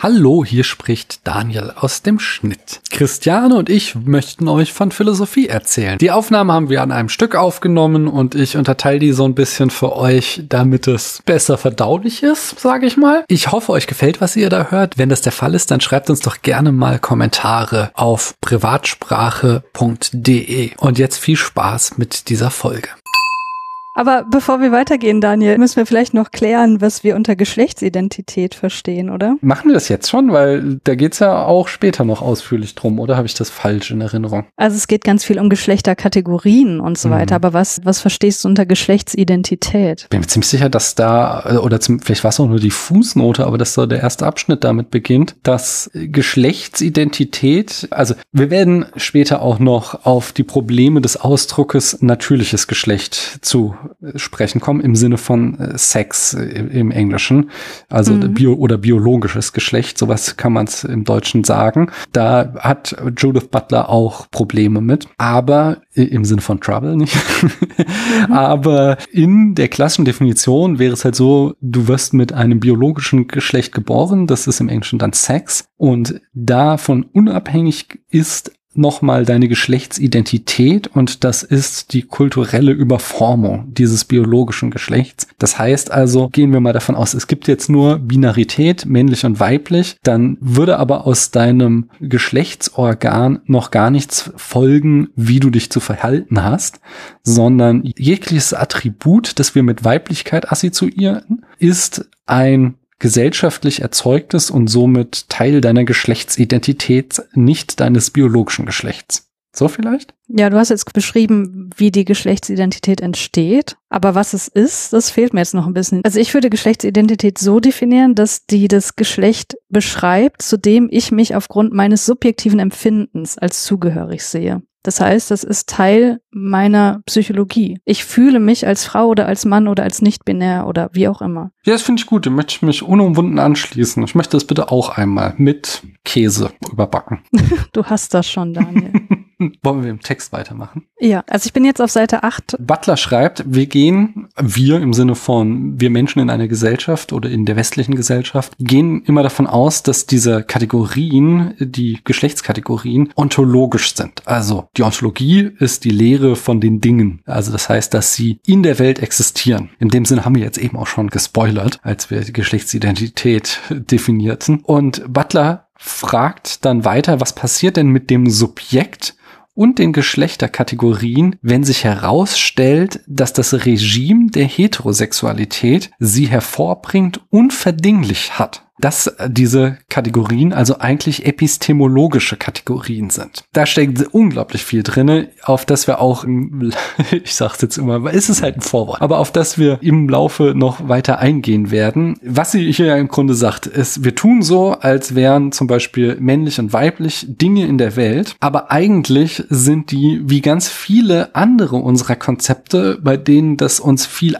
Hallo, hier spricht Daniel aus dem Schnitt. Christiane und ich möchten euch von Philosophie erzählen. Die Aufnahme haben wir an einem Stück aufgenommen und ich unterteile die so ein bisschen für euch, damit es besser verdaulich ist, sage ich mal. Ich hoffe, euch gefällt, was ihr da hört. Wenn das der Fall ist, dann schreibt uns doch gerne mal Kommentare auf privatsprache.de. Und jetzt viel Spaß mit dieser Folge. Aber bevor wir weitergehen, Daniel, müssen wir vielleicht noch klären, was wir unter Geschlechtsidentität verstehen, oder? Machen wir das jetzt schon, weil da geht's ja auch später noch ausführlich drum, oder habe ich das falsch in Erinnerung? Also es geht ganz viel um Geschlechterkategorien und so mhm. weiter, aber was, was verstehst du unter Geschlechtsidentität? Bin mir ziemlich sicher, dass da, oder zum, vielleicht war es auch nur die Fußnote, aber dass da der erste Abschnitt damit beginnt, dass Geschlechtsidentität, also wir werden später auch noch auf die Probleme des Ausdruckes natürliches Geschlecht zu sprechen kommen im Sinne von äh, Sex im Englischen, also mhm. bio oder biologisches Geschlecht, sowas kann man es im Deutschen sagen. Da hat Judith Butler auch Probleme mit, aber im Sinne von Trouble nicht. mhm. Aber in der klassischen Definition wäre es halt so, du wirst mit einem biologischen Geschlecht geboren, das ist im Englischen dann Sex und davon unabhängig ist nochmal deine Geschlechtsidentität und das ist die kulturelle Überformung dieses biologischen Geschlechts. Das heißt also, gehen wir mal davon aus, es gibt jetzt nur Binarität, männlich und weiblich, dann würde aber aus deinem Geschlechtsorgan noch gar nichts folgen, wie du dich zu verhalten hast, sondern jegliches Attribut, das wir mit Weiblichkeit assoziieren, ist ein gesellschaftlich erzeugtes und somit Teil deiner Geschlechtsidentität, nicht deines biologischen Geschlechts. So vielleicht? Ja, du hast jetzt beschrieben, wie die Geschlechtsidentität entsteht, aber was es ist, das fehlt mir jetzt noch ein bisschen. Also ich würde Geschlechtsidentität so definieren, dass die das Geschlecht beschreibt, zu dem ich mich aufgrund meines subjektiven Empfindens als zugehörig sehe. Das heißt, das ist Teil meiner Psychologie. Ich fühle mich als Frau oder als Mann oder als nicht-binär oder wie auch immer. Ja, das finde ich gut. Da möchte ich mich unumwunden anschließen. Ich möchte das bitte auch einmal mit Käse überbacken. du hast das schon, Daniel. Wollen wir im Text weitermachen? Ja, also ich bin jetzt auf Seite 8. Butler schreibt, wir gehen, wir im Sinne von wir Menschen in einer Gesellschaft oder in der westlichen Gesellschaft, gehen immer davon aus, dass diese Kategorien, die Geschlechtskategorien, ontologisch sind. Also die Ontologie ist die Lehre von den Dingen. Also das heißt, dass sie in der Welt existieren. In dem Sinne haben wir jetzt eben auch schon gespoilert, als wir die Geschlechtsidentität definierten. Und Butler fragt dann weiter, was passiert denn mit dem Subjekt, und den Geschlechterkategorien, wenn sich herausstellt, dass das Regime der Heterosexualität sie hervorbringt und verdinglich hat dass diese Kategorien also eigentlich epistemologische Kategorien sind. Da steckt unglaublich viel drinne, auf das wir auch, im, ich sag's jetzt immer, weil es ist halt ein Vorwort, aber auf das wir im Laufe noch weiter eingehen werden. Was sie hier im Grunde sagt, ist, wir tun so, als wären zum Beispiel männlich und weiblich Dinge in der Welt, aber eigentlich sind die wie ganz viele andere unserer Konzepte, bei denen das uns viel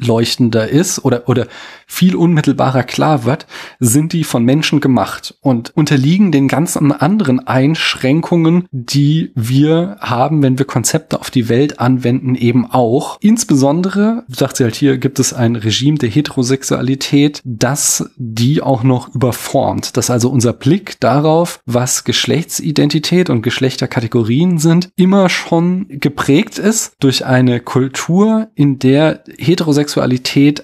einleuchtender ist oder, oder viel unmittelbarer klar wird, sind die von Menschen gemacht und unterliegen den ganzen anderen Einschränkungen, die wir haben, wenn wir Konzepte auf die Welt anwenden, eben auch. Insbesondere, sagt sie halt hier, gibt es ein Regime der Heterosexualität, das die auch noch überformt. Dass also unser Blick darauf, was Geschlechtsidentität und Geschlechterkategorien sind, immer schon geprägt ist durch eine Kultur, in der Heterosexualität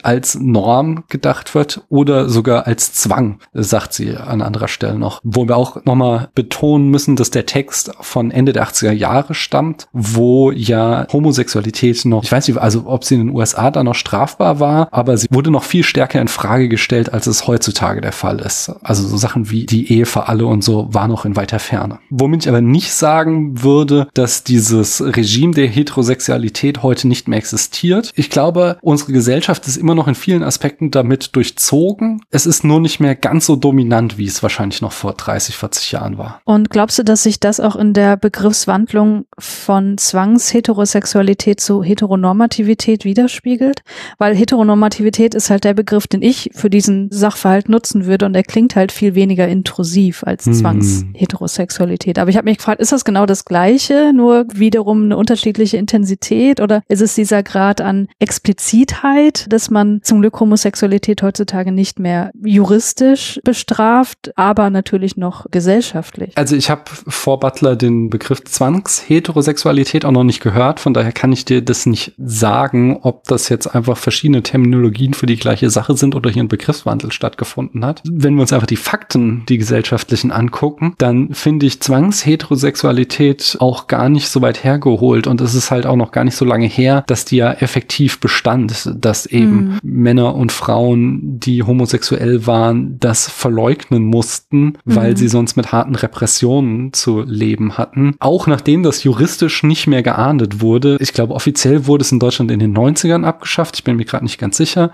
als Norm gedacht wird oder sogar als Zwang, sagt sie an anderer Stelle noch. Wo wir auch nochmal betonen müssen, dass der Text von Ende der 80er Jahre stammt, wo ja Homosexualität noch, ich weiß nicht, also ob sie in den USA da noch strafbar war, aber sie wurde noch viel stärker in Frage gestellt, als es heutzutage der Fall ist. Also so Sachen wie die Ehe für alle und so war noch in weiter Ferne. Womit ich aber nicht sagen würde, dass dieses Regime der Heterosexualität heute nicht mehr existiert. Ich glaube, unsere Gesellschaft ist immer noch in vielen Aspekten da damit durchzogen. Es ist nur nicht mehr ganz so dominant, wie es wahrscheinlich noch vor 30, 40 Jahren war. Und glaubst du, dass sich das auch in der Begriffswandlung von Zwangsheterosexualität zu Heteronormativität widerspiegelt? Weil Heteronormativität ist halt der Begriff, den ich für diesen Sachverhalt nutzen würde und er klingt halt viel weniger intrusiv als hm. Zwangsheterosexualität. Aber ich habe mich gefragt, ist das genau das Gleiche, nur wiederum eine unterschiedliche Intensität oder ist es dieser Grad an Explizitheit Freiheit, dass man zum Glück Homosexualität heutzutage nicht mehr juristisch bestraft, aber natürlich noch gesellschaftlich. Also ich habe vor Butler den Begriff Zwangsheterosexualität auch noch nicht gehört, von daher kann ich dir das nicht sagen, ob das jetzt einfach verschiedene Terminologien für die gleiche Sache sind oder hier ein Begriffswandel stattgefunden hat. Wenn wir uns einfach die Fakten, die gesellschaftlichen angucken, dann finde ich Zwangsheterosexualität auch gar nicht so weit hergeholt und es ist halt auch noch gar nicht so lange her, dass die ja effektiv bestand, dass eben mhm. Männer und Frauen, die homosexuell waren, das verleugnen mussten, weil mhm. sie sonst mit harten Repressionen zu leben hatten. Auch nachdem das juristisch nicht mehr geahndet wurde. Ich glaube, offiziell wurde es in Deutschland in den 90ern abgeschafft. Ich bin mir gerade nicht ganz sicher.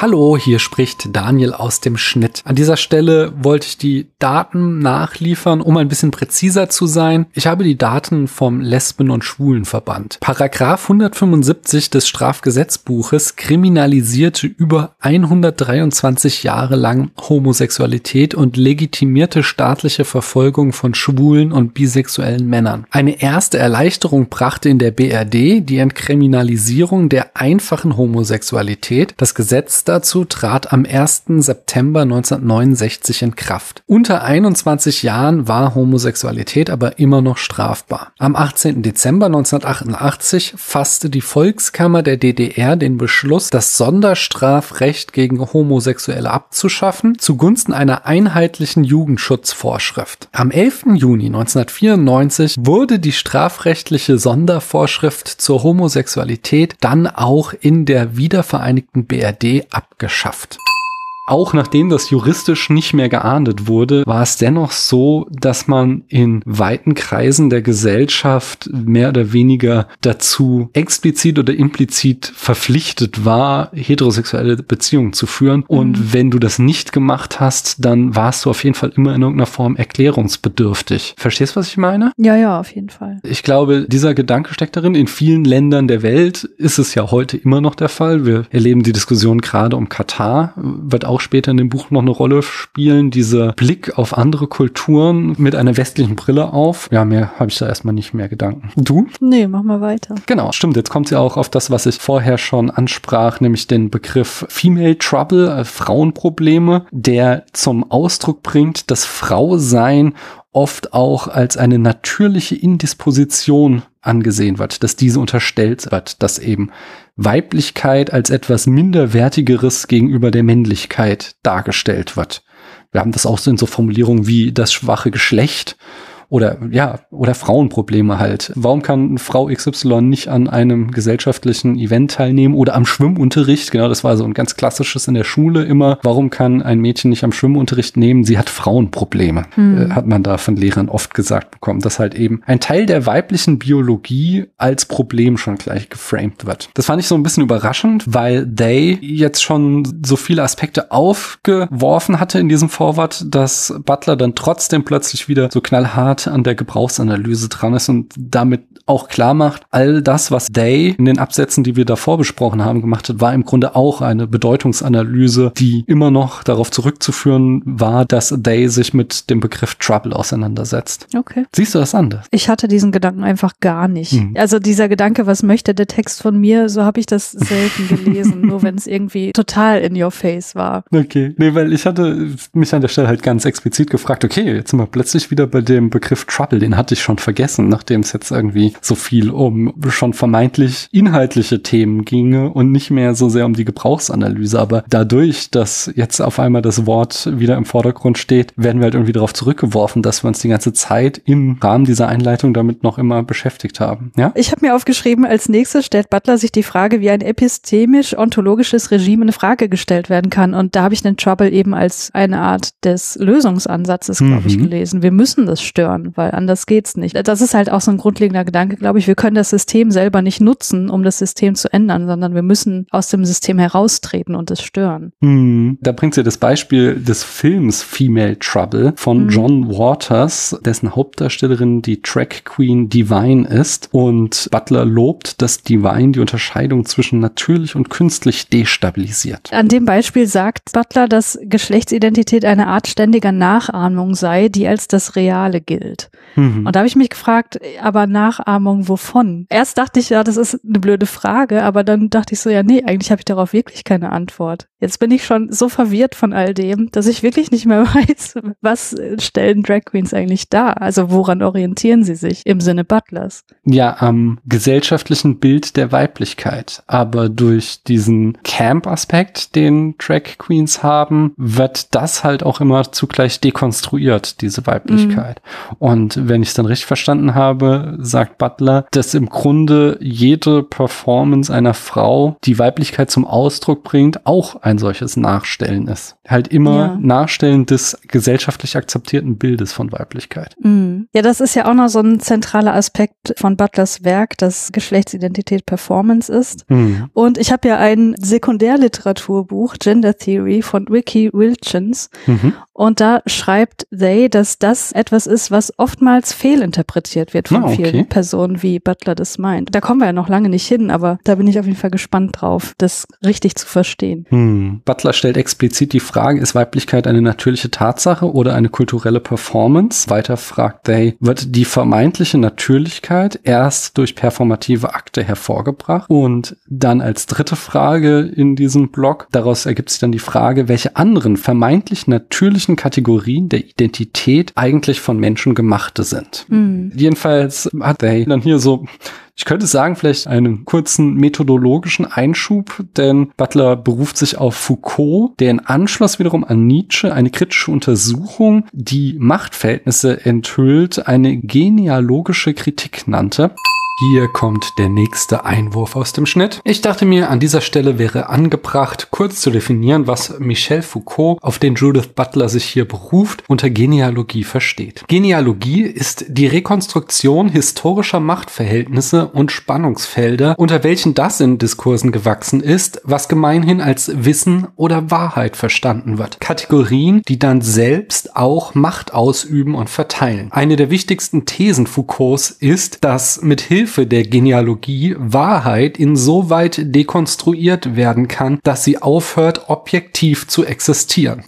Hallo, hier spricht Daniel aus dem Schnitt. An dieser Stelle wollte ich die Daten nachliefern, um ein bisschen präziser zu sein. Ich habe die Daten vom Lesben- und Schwulenverband. Paragraph 175 des Strafgesetzbuches kriminalisierte über 123 Jahre lang Homosexualität und legitimierte staatliche Verfolgung von schwulen und bisexuellen Männern. Eine erste Erleichterung brachte in der BRD die Entkriminalisierung der einfachen Homosexualität. Das Gesetz dazu trat am 1. September 1969 in Kraft. Unter 21 Jahren war Homosexualität aber immer noch strafbar. Am 18. Dezember 1988 fasste die Volkskammer der DDR den Beschluss, das Sonderstrafrecht gegen Homosexuelle abzuschaffen, zugunsten einer einheitlichen Jugendschutzvorschrift. Am 11. Juni 1994 wurde die strafrechtliche Sondervorschrift zur Homosexualität dann auch in der wiedervereinigten BRD abgeschafft. Auch nachdem das juristisch nicht mehr geahndet wurde, war es dennoch so, dass man in weiten Kreisen der Gesellschaft mehr oder weniger dazu explizit oder implizit verpflichtet war, heterosexuelle Beziehungen zu führen. Und mhm. wenn du das nicht gemacht hast, dann warst du auf jeden Fall immer in irgendeiner Form erklärungsbedürftig. Verstehst du, was ich meine? Ja, ja, auf jeden Fall. Ich glaube, dieser Gedanke steckt darin. In vielen Ländern der Welt ist es ja heute immer noch der Fall. Wir erleben die Diskussion gerade um Katar, wird auch auch später in dem Buch noch eine Rolle spielen, dieser Blick auf andere Kulturen mit einer westlichen Brille auf. Ja, mehr habe ich da erstmal nicht mehr Gedanken. Du? Nee, mach mal weiter. Genau, stimmt. Jetzt kommt sie auch auf das, was ich vorher schon ansprach, nämlich den Begriff Female Trouble, äh, Frauenprobleme, der zum Ausdruck bringt, dass Frausein oft auch als eine natürliche Indisposition angesehen wird, dass diese unterstellt wird, dass eben Weiblichkeit als etwas Minderwertigeres gegenüber der Männlichkeit dargestellt wird. Wir haben das auch so in so Formulierungen wie das schwache Geschlecht oder ja, oder Frauenprobleme halt. Warum kann Frau XY nicht an einem gesellschaftlichen Event teilnehmen oder am Schwimmunterricht? Genau, das war so ein ganz klassisches in der Schule immer. Warum kann ein Mädchen nicht am Schwimmunterricht nehmen? Sie hat Frauenprobleme, hm. äh, hat man da von Lehrern oft gesagt bekommen, dass halt eben ein Teil der weiblichen Biologie als Problem schon gleich geframed wird. Das fand ich so ein bisschen überraschend, weil They jetzt schon so viele Aspekte aufgeworfen hatte in diesem Vorwort, dass Butler dann trotzdem plötzlich wieder so knallhart hart an der Gebrauchsanalyse dran ist und damit auch klar macht, all das, was Day in den Absätzen, die wir davor besprochen haben, gemacht hat, war im Grunde auch eine Bedeutungsanalyse, die immer noch darauf zurückzuführen war, dass Day sich mit dem Begriff Trouble auseinandersetzt. Okay. Siehst du das anders? Ich hatte diesen Gedanken einfach gar nicht. Hm. Also dieser Gedanke, was möchte der Text von mir, so habe ich das selten gelesen, nur wenn es irgendwie total in your face war. Okay. Nee, weil ich hatte mich an der Stelle halt ganz explizit gefragt, okay, jetzt sind wir plötzlich wieder bei dem Begriff Begriff Trouble, den hatte ich schon vergessen, nachdem es jetzt irgendwie so viel um schon vermeintlich inhaltliche Themen ginge und nicht mehr so sehr um die Gebrauchsanalyse. Aber dadurch, dass jetzt auf einmal das Wort wieder im Vordergrund steht, werden wir halt irgendwie darauf zurückgeworfen, dass wir uns die ganze Zeit im Rahmen dieser Einleitung damit noch immer beschäftigt haben. Ja? Ich habe mir aufgeschrieben, als nächstes stellt Butler sich die Frage, wie ein epistemisch-ontologisches Regime in Frage gestellt werden kann. Und da habe ich den Trouble eben als eine Art des Lösungsansatzes, glaube mhm. ich, gelesen. Wir müssen das stören ändern, weil anders geht's nicht. Das ist halt auch so ein grundlegender Gedanke, glaube ich. Wir können das System selber nicht nutzen, um das System zu ändern, sondern wir müssen aus dem System heraustreten und es stören. Hm. Da bringt sie das Beispiel des Films Female Trouble von hm. John Waters, dessen Hauptdarstellerin die Track Queen Divine ist. Und Butler lobt, dass Divine die Unterscheidung zwischen natürlich und künstlich destabilisiert. An dem Beispiel sagt Butler, dass Geschlechtsidentität eine Art ständiger Nachahmung sei, die als das Reale gilt. Bild. Mhm. Und da habe ich mich gefragt, aber Nachahmung wovon? Erst dachte ich ja, das ist eine blöde Frage, aber dann dachte ich so, ja, nee, eigentlich habe ich darauf wirklich keine Antwort. Jetzt bin ich schon so verwirrt von all dem, dass ich wirklich nicht mehr weiß, was stellen Drag Queens eigentlich dar? Also woran orientieren sie sich im Sinne Butlers? Ja, am gesellschaftlichen Bild der Weiblichkeit. Aber durch diesen Camp-Aspekt, den Drag Queens haben, wird das halt auch immer zugleich dekonstruiert, diese Weiblichkeit. Mhm. Und wenn ich es dann richtig verstanden habe, sagt Butler, dass im Grunde jede Performance einer Frau, die Weiblichkeit zum Ausdruck bringt, auch ein solches Nachstellen ist. Halt immer ja. Nachstellen des gesellschaftlich akzeptierten Bildes von Weiblichkeit. Mhm. Ja, das ist ja auch noch so ein zentraler Aspekt von Butlers Werk, dass Geschlechtsidentität Performance ist. Mhm. Und ich habe ja ein Sekundärliteraturbuch, Gender Theory, von Ricky Wilchens. Mhm. Und da schreibt They, dass das etwas ist, was oftmals fehlinterpretiert wird von oh, okay. vielen Personen, wie Butler das meint. Da kommen wir ja noch lange nicht hin, aber da bin ich auf jeden Fall gespannt drauf, das richtig zu verstehen. Hm. Butler stellt explizit die Frage, ist Weiblichkeit eine natürliche Tatsache oder eine kulturelle Performance? Weiter fragt They, wird die vermeintliche Natürlichkeit erst durch performative Akte hervorgebracht? Und dann als dritte Frage in diesem Blog, daraus ergibt sich dann die Frage, welche anderen vermeintlich natürlichen Kategorien der Identität eigentlich von Menschen gemachte sind. Mhm. Jedenfalls hat They dann hier so ich könnte sagen, vielleicht einen kurzen methodologischen Einschub, denn Butler beruft sich auf Foucault, der in Anschluss wiederum an Nietzsche eine kritische Untersuchung, die Machtverhältnisse enthüllt, eine genealogische Kritik nannte. Hier kommt der nächste Einwurf aus dem Schnitt. Ich dachte mir, an dieser Stelle wäre angebracht, kurz zu definieren, was Michel Foucault, auf den Judith Butler sich hier beruft, unter Genealogie versteht. Genealogie ist die Rekonstruktion historischer Machtverhältnisse und Spannungsfelder, unter welchen das in Diskursen gewachsen ist, was gemeinhin als Wissen oder Wahrheit verstanden wird. Kategorien, die dann selbst auch Macht ausüben und verteilen. Eine der wichtigsten Thesen Foucaults ist, dass mit Hilfe Hilfe der Genealogie Wahrheit insoweit dekonstruiert werden kann, dass sie aufhört, objektiv zu existieren.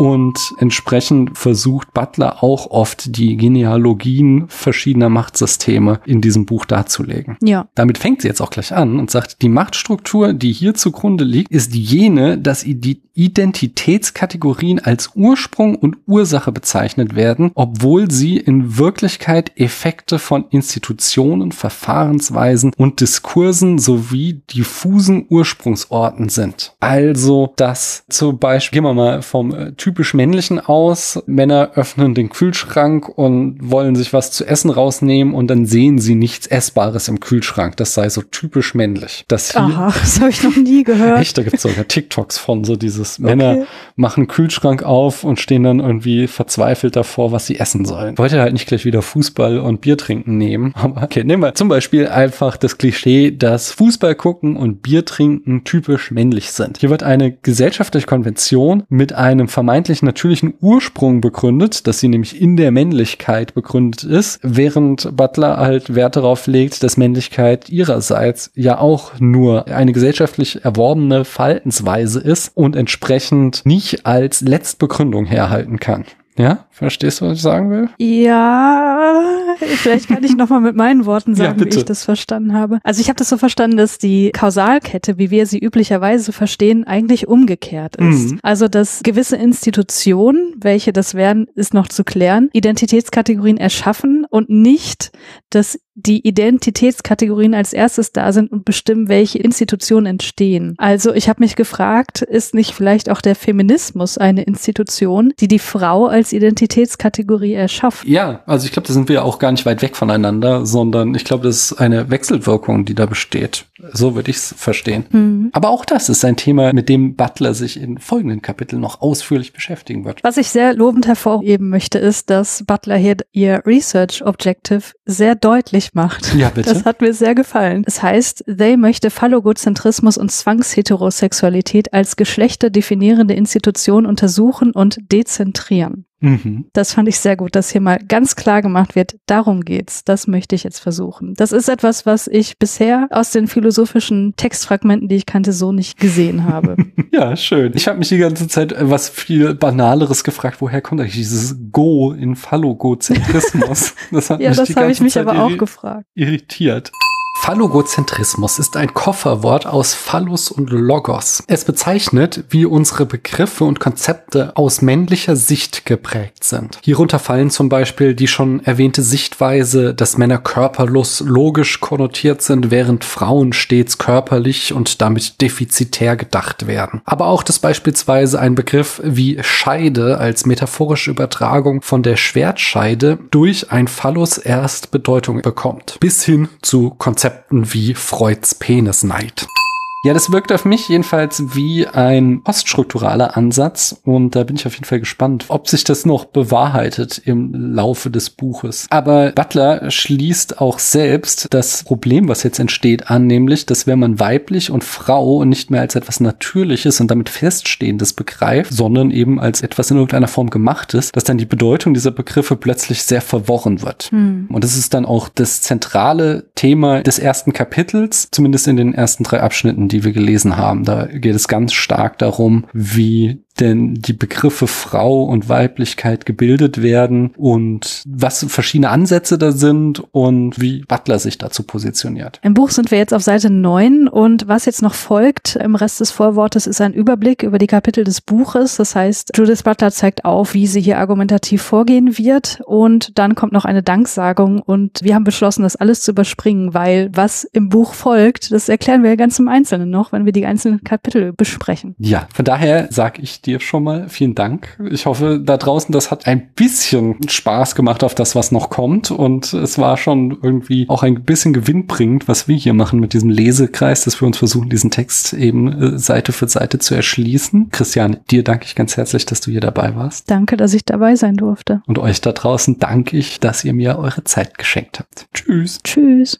Und entsprechend versucht Butler auch oft die Genealogien verschiedener Machtsysteme in diesem Buch darzulegen. Ja. Damit fängt sie jetzt auch gleich an und sagt, die Machtstruktur, die hier zugrunde liegt, ist jene, dass die Identitätskategorien als Ursprung und Ursache bezeichnet werden, obwohl sie in Wirklichkeit Effekte von Institutionen, Verfahrensweisen und Diskursen sowie diffusen Ursprungsorten sind. Also, dass zum Beispiel, gehen wir mal vom äh, typisch männlichen aus. Männer öffnen den Kühlschrank und wollen sich was zu essen rausnehmen und dann sehen sie nichts Essbares im Kühlschrank. Das sei so typisch männlich. Das hier, Aha, das habe ich noch nie gehört. Echt, da gibt es sogar TikToks von so dieses Männer okay. machen Kühlschrank auf und stehen dann irgendwie verzweifelt davor, was sie essen sollen. Ich wollte halt nicht gleich wieder Fußball und Bier trinken nehmen, aber okay, nehmen wir zum Beispiel einfach das Klischee, dass Fußball gucken und Bier trinken typisch männlich sind. Hier wird eine gesellschaftliche Konvention mit einem vermeintlichen vermeintlich natürlichen Ursprung begründet, dass sie nämlich in der Männlichkeit begründet ist, während Butler halt Wert darauf legt, dass Männlichkeit ihrerseits ja auch nur eine gesellschaftlich erworbene Verhaltensweise ist und entsprechend nicht als Letztbegründung herhalten kann. Ja, verstehst du, was ich sagen will? Ja, vielleicht kann ich nochmal mit meinen Worten sagen, ja, wie ich das verstanden habe. Also ich habe das so verstanden, dass die Kausalkette, wie wir sie üblicherweise verstehen, eigentlich umgekehrt ist. Mhm. Also dass gewisse Institutionen, welche das wären, ist noch zu klären, Identitätskategorien erschaffen und nicht, dass die Identitätskategorien als erstes da sind und bestimmen, welche Institutionen entstehen. Also ich habe mich gefragt, ist nicht vielleicht auch der Feminismus eine Institution, die die Frau als Identitätskategorie erschafft? Ja, also ich glaube, da sind wir auch gar nicht weit weg voneinander, sondern ich glaube, das ist eine Wechselwirkung, die da besteht. So würde ich es verstehen. Mhm. Aber auch das ist ein Thema, mit dem Butler sich in folgenden Kapiteln noch ausführlich beschäftigen wird. Was ich sehr lobend hervorheben möchte, ist, dass Butler hier ihr Research Objective sehr deutlich macht. Ja, bitte. Das hat mir sehr gefallen. Es heißt, They möchte Phallogozentrismus und Zwangsheterosexualität als geschlechterdefinierende Institution untersuchen und dezentrieren. Mhm. Das fand ich sehr gut, dass hier mal ganz klar gemacht wird, darum geht's. Das möchte ich jetzt versuchen. Das ist etwas, was ich bisher aus den philosophischen Textfragmenten, die ich kannte, so nicht gesehen habe. ja, schön. Ich habe mich die ganze Zeit äh, was viel Banaleres gefragt, woher kommt eigentlich dieses Go in Phallogozentrismus? Das hat ja, mich das habe ich mich Zeit aber auch gefragt. Irritiert. Phallogozentrismus ist ein Kofferwort aus Phallus und Logos. Es bezeichnet, wie unsere Begriffe und Konzepte aus männlicher Sicht geprägt sind. Hierunter fallen zum Beispiel die schon erwähnte Sichtweise, dass Männer körperlos logisch konnotiert sind, während Frauen stets körperlich und damit defizitär gedacht werden. Aber auch, dass beispielsweise ein Begriff wie Scheide als metaphorische Übertragung von der Schwertscheide durch ein Phallus erst Bedeutung bekommt. Bis hin zu Konzepten Konzepten wie Freuds Penisneid. Ja, das wirkt auf mich jedenfalls wie ein poststrukturaler Ansatz und da bin ich auf jeden Fall gespannt, ob sich das noch bewahrheitet im Laufe des Buches. Aber Butler schließt auch selbst das Problem, was jetzt entsteht, an, nämlich, dass wenn man weiblich und Frau nicht mehr als etwas Natürliches und damit Feststehendes begreift, sondern eben als etwas in irgendeiner Form gemachtes, dass dann die Bedeutung dieser Begriffe plötzlich sehr verworren wird. Hm. Und das ist dann auch das zentrale Thema des ersten Kapitels, zumindest in den ersten drei Abschnitten die wir gelesen haben. Da geht es ganz stark darum, wie denn die Begriffe Frau und Weiblichkeit gebildet werden und was verschiedene Ansätze da sind und wie Butler sich dazu positioniert. Im Buch sind wir jetzt auf Seite 9 und was jetzt noch folgt im Rest des Vorwortes ist ein Überblick über die Kapitel des Buches. Das heißt, Judith Butler zeigt auf, wie sie hier argumentativ vorgehen wird und dann kommt noch eine Danksagung und wir haben beschlossen, das alles zu überspringen, weil was im Buch folgt, das erklären wir ja ganz im Einzelnen noch, wenn wir die einzelnen Kapitel besprechen. Ja, von daher sage ich dir dir schon mal vielen Dank. Ich hoffe, da draußen, das hat ein bisschen Spaß gemacht auf das, was noch kommt. Und es war schon irgendwie auch ein bisschen gewinnbringend, was wir hier machen mit diesem Lesekreis, dass wir uns versuchen, diesen Text eben äh, Seite für Seite zu erschließen. Christian, dir danke ich ganz herzlich, dass du hier dabei warst. Danke, dass ich dabei sein durfte. Und euch da draußen danke ich, dass ihr mir eure Zeit geschenkt habt. Tschüss. Tschüss.